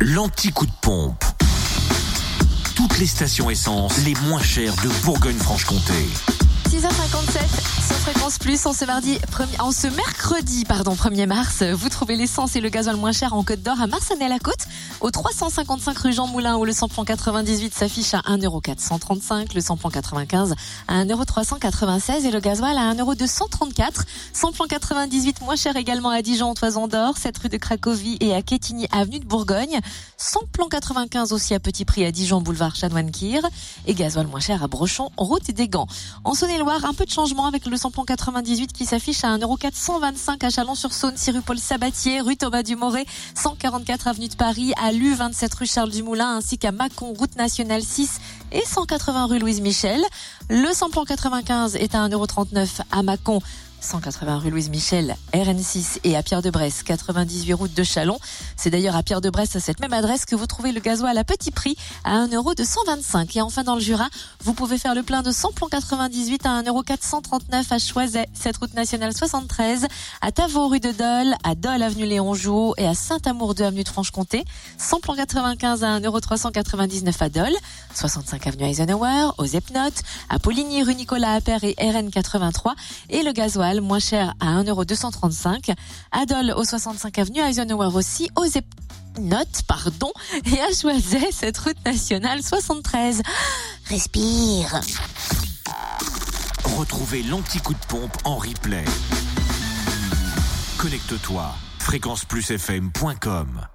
l'anti-coup de pompe. Toutes les stations essence les moins chères de Bourgogne-Franche-Comté. 6h57 sur Fréquence Plus en ce mercredi, pardon, 1er mars, vous trouvez l'essence et le gasoil moins cher en Côte d'Or à Marsanne-la-Côte, au 355 rue Jean Moulin où le samplon 98 s'affiche à 1,435€, le samplon 95 à 1,396€ et le gasoil à 1,234€. Samplon 98 moins cher également à Dijon, Toison d'Or, 7 rue de Cracovie et à Quetigny, avenue de Bourgogne. Samplon 95 aussi à petit prix à Dijon, boulevard Chanoine-Kir et gasoil moins cher à Brochon, route des Gants. En Saône-et-Loire, un peu de changement avec le samplon 98 qui s'affiche à 1,425€ à Chalon-sur-Saône, 6 rue Paul Sabatier, rue Thomas Dumoré, 144 avenue de Paris, à Lu 27 rue Charles Dumoulin ainsi qu'à Mâcon, route nationale 6 et 180 rue Louise Michel. Le samplon 95 est à 1,39€ à Mâcon, 180 rue Louise Michel, RN6 et à Pierre-de-Bresse, 98 route de Chalon. C'est d'ailleurs à Pierre-de-Bresse, à cette même adresse, que vous trouvez le gasoil à petit prix à 1 euro de 125. Et enfin, dans le Jura, vous pouvez faire le plein de samplon 98 à 1 euro 439 à Choiset, cette route nationale 73, à Tavaux, rue de Dole, à Dole, avenue Léon Jouot et à Saint-Amour 2, avenue de Franche-Comté. Samplon 95 à 1 euro 399 à Dole, 65 avenue Eisenhower, aux Epnotes, à Poligny, rue Nicolas Appert et RN 83 et le gasoil moins cher à 1,235€. Adol au 65 avenue Eisenhower aussi, aux Note, pardon, et à Choiset, cette route nationale 73. Respire. Retrouvez l'anti-coup de pompe en replay. Connecte-toi, fréquenceplusfm.com.